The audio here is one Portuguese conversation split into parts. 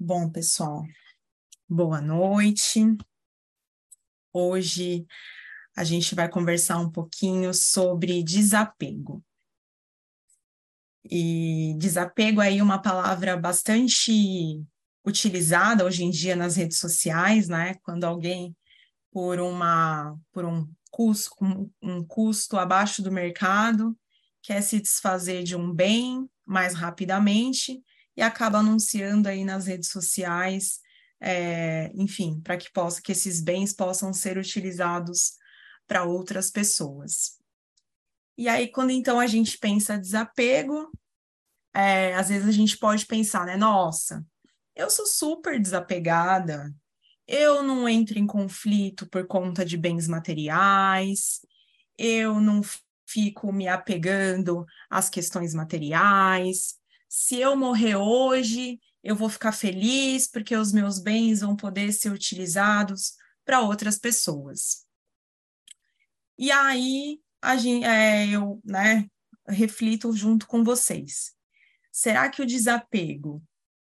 Bom, pessoal, boa noite. Hoje a gente vai conversar um pouquinho sobre desapego. E desapego aí é uma palavra bastante utilizada hoje em dia nas redes sociais, né? Quando alguém por uma por um custo um custo abaixo do mercado quer se desfazer de um bem mais rapidamente e acaba anunciando aí nas redes sociais, é, enfim, para que possa que esses bens possam ser utilizados para outras pessoas. E aí, quando então a gente pensa desapego, é, às vezes a gente pode pensar, né? Nossa, eu sou super desapegada, eu não entro em conflito por conta de bens materiais, eu não fico me apegando às questões materiais, se eu morrer hoje, eu vou ficar feliz porque os meus bens vão poder ser utilizados para outras pessoas. E aí gente, é, eu né, reflito junto com vocês. Será que o desapego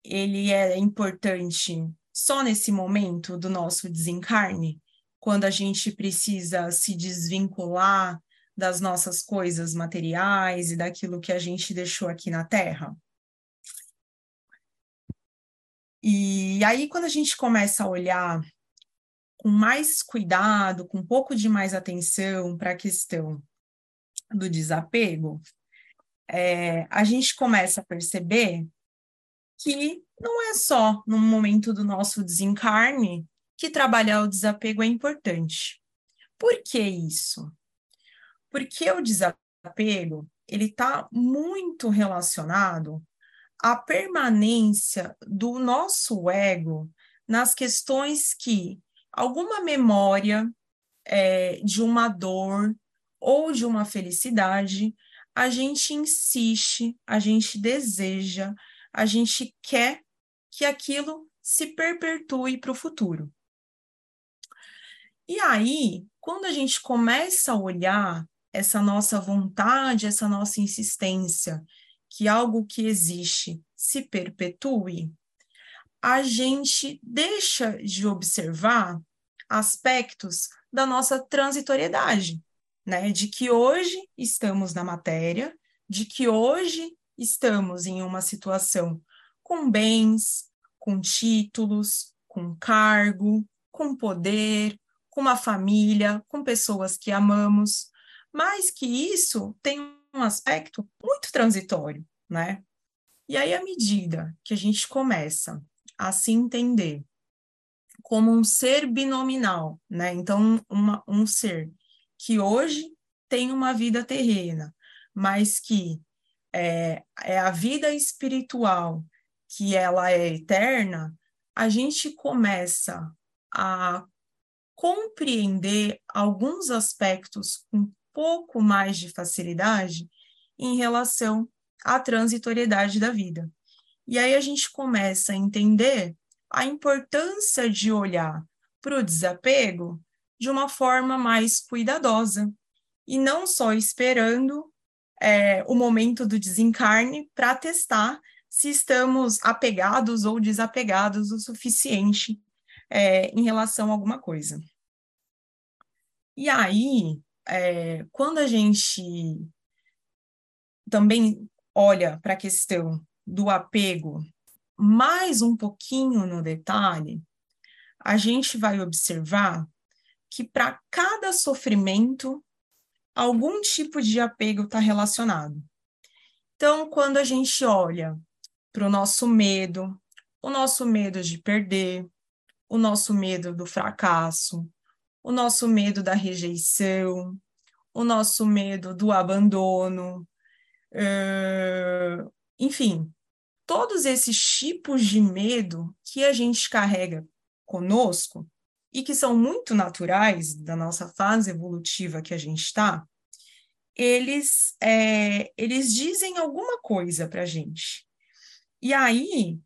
ele é importante só nesse momento do nosso desencarne, quando a gente precisa se desvincular das nossas coisas materiais e daquilo que a gente deixou aqui na Terra? E aí, quando a gente começa a olhar com mais cuidado, com um pouco de mais atenção para a questão do desapego, é, a gente começa a perceber que não é só no momento do nosso desencarne que trabalhar o desapego é importante. Por que isso? Porque o desapego ele está muito relacionado a permanência do nosso ego nas questões que alguma memória é, de uma dor ou de uma felicidade, a gente insiste, a gente deseja, a gente quer que aquilo se perpetue para o futuro. E aí, quando a gente começa a olhar essa nossa vontade, essa nossa insistência que algo que existe se perpetue, a gente deixa de observar aspectos da nossa transitoriedade, né? De que hoje estamos na matéria, de que hoje estamos em uma situação com bens, com títulos, com cargo, com poder, com uma família, com pessoas que amamos, mas que isso tem um aspecto muito transitório, né? E aí, à medida que a gente começa a se entender como um ser binominal, né? Então, uma, um ser que hoje tem uma vida terrena, mas que é, é a vida espiritual, que ela é eterna, a gente começa a compreender alguns aspectos pouco mais de facilidade em relação à transitoriedade da vida. E aí a gente começa a entender a importância de olhar para o desapego de uma forma mais cuidadosa e não só esperando é, o momento do desencarne para testar se estamos apegados ou desapegados o suficiente é, em relação a alguma coisa. E aí, é, quando a gente também olha para a questão do apego mais um pouquinho no detalhe, a gente vai observar que para cada sofrimento, algum tipo de apego está relacionado. Então, quando a gente olha para o nosso medo, o nosso medo de perder, o nosso medo do fracasso, o nosso medo da rejeição, o nosso medo do abandono, uh, enfim, todos esses tipos de medo que a gente carrega conosco e que são muito naturais da nossa fase evolutiva que a gente está, eles, é, eles dizem alguma coisa para a gente. E aí,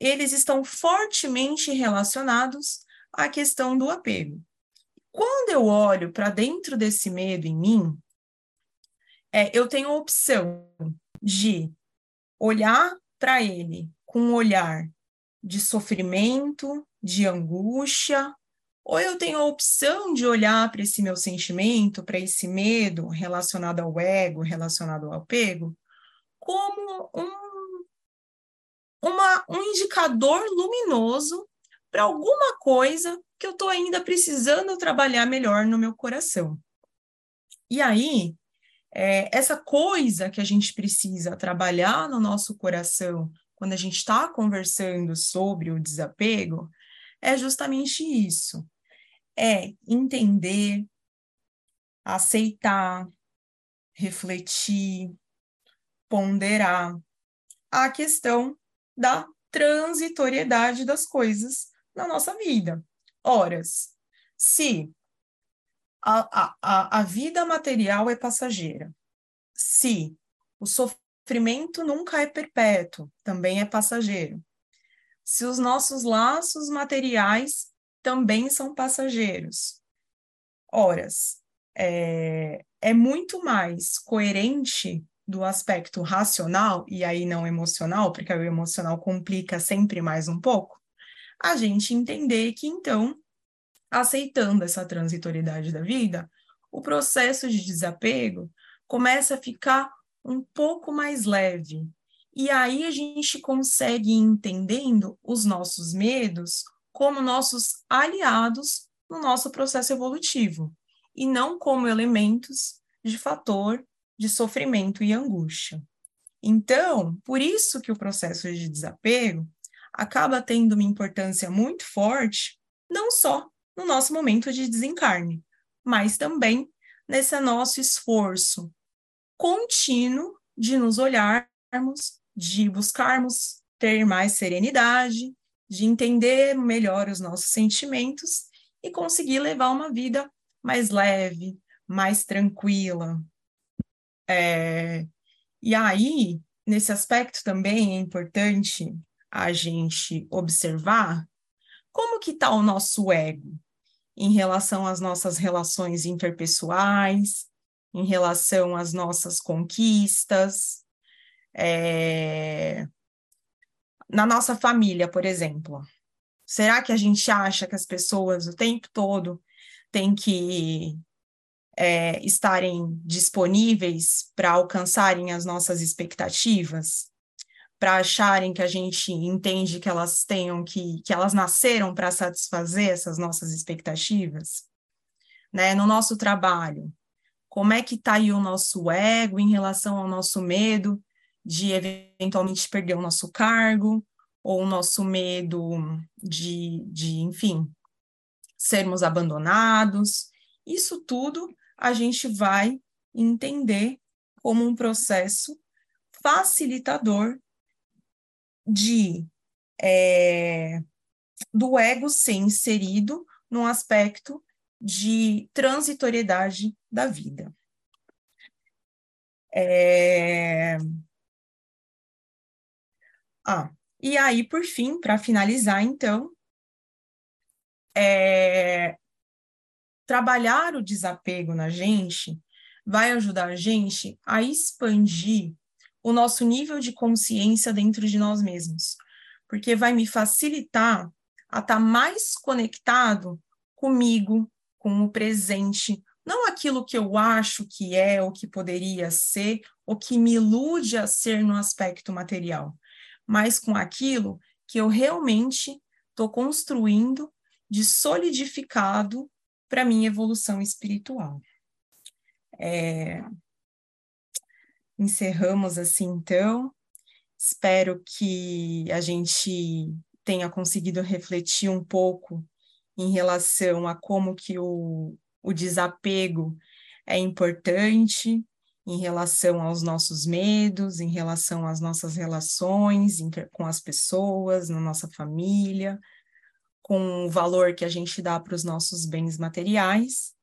eles estão fortemente relacionados à questão do apego. Quando eu olho para dentro desse medo em mim, é, eu tenho a opção de olhar para ele com um olhar de sofrimento, de angústia, ou eu tenho a opção de olhar para esse meu sentimento, para esse medo relacionado ao ego, relacionado ao apego, como um, uma, um indicador luminoso para alguma coisa que eu estou ainda precisando trabalhar melhor no meu coração. E aí, é, essa coisa que a gente precisa trabalhar no nosso coração quando a gente está conversando sobre o desapego é justamente isso: é entender, aceitar, refletir, ponderar a questão da transitoriedade das coisas na nossa vida. Horas, se a, a, a vida material é passageira, se o sofrimento nunca é perpétuo, também é passageiro, se os nossos laços materiais também são passageiros. Horas, é, é muito mais coerente do aspecto racional, e aí não emocional, porque o emocional complica sempre mais um pouco, a gente entender que, então, aceitando essa transitoriedade da vida, o processo de desapego começa a ficar um pouco mais leve. E aí a gente consegue ir entendendo os nossos medos como nossos aliados no nosso processo evolutivo, e não como elementos de fator de sofrimento e angústia. Então, por isso que o processo de desapego acaba tendo uma importância muito forte, não só no nosso momento de desencarne, mas também nesse nosso esforço contínuo de nos olharmos, de buscarmos ter mais serenidade, de entender melhor os nossos sentimentos e conseguir levar uma vida mais leve, mais tranquila, é, e aí, nesse aspecto também é importante a gente observar como que está o nosso ego em relação às nossas relações interpessoais, em relação às nossas conquistas, é... na nossa família, por exemplo. Será que a gente acha que as pessoas o tempo todo têm que é, estarem disponíveis para alcançarem as nossas expectativas, para acharem que a gente entende que elas tenham que, que elas nasceram para satisfazer essas nossas expectativas, né? No nosso trabalho, como é que está aí o nosso ego em relação ao nosso medo de eventualmente perder o nosso cargo, ou o nosso medo de, de enfim, sermos abandonados. Isso tudo a gente vai entender como um processo facilitador de é, do ego ser inserido num aspecto de transitoriedade da vida. É... Ah, e aí, por fim, para finalizar, então, é trabalhar o desapego na gente vai ajudar a gente a expandir o nosso nível de consciência dentro de nós mesmos, porque vai me facilitar a estar tá mais conectado comigo, com o presente, não aquilo que eu acho que é ou que poderia ser, ou que me ilude a ser no aspecto material, mas com aquilo que eu realmente estou construindo de solidificado para minha evolução espiritual. É... Encerramos assim, então. Espero que a gente tenha conseguido refletir um pouco em relação a como que o, o desapego é importante em relação aos nossos medos, em relação às nossas relações com as pessoas, na nossa família, com o valor que a gente dá para os nossos bens materiais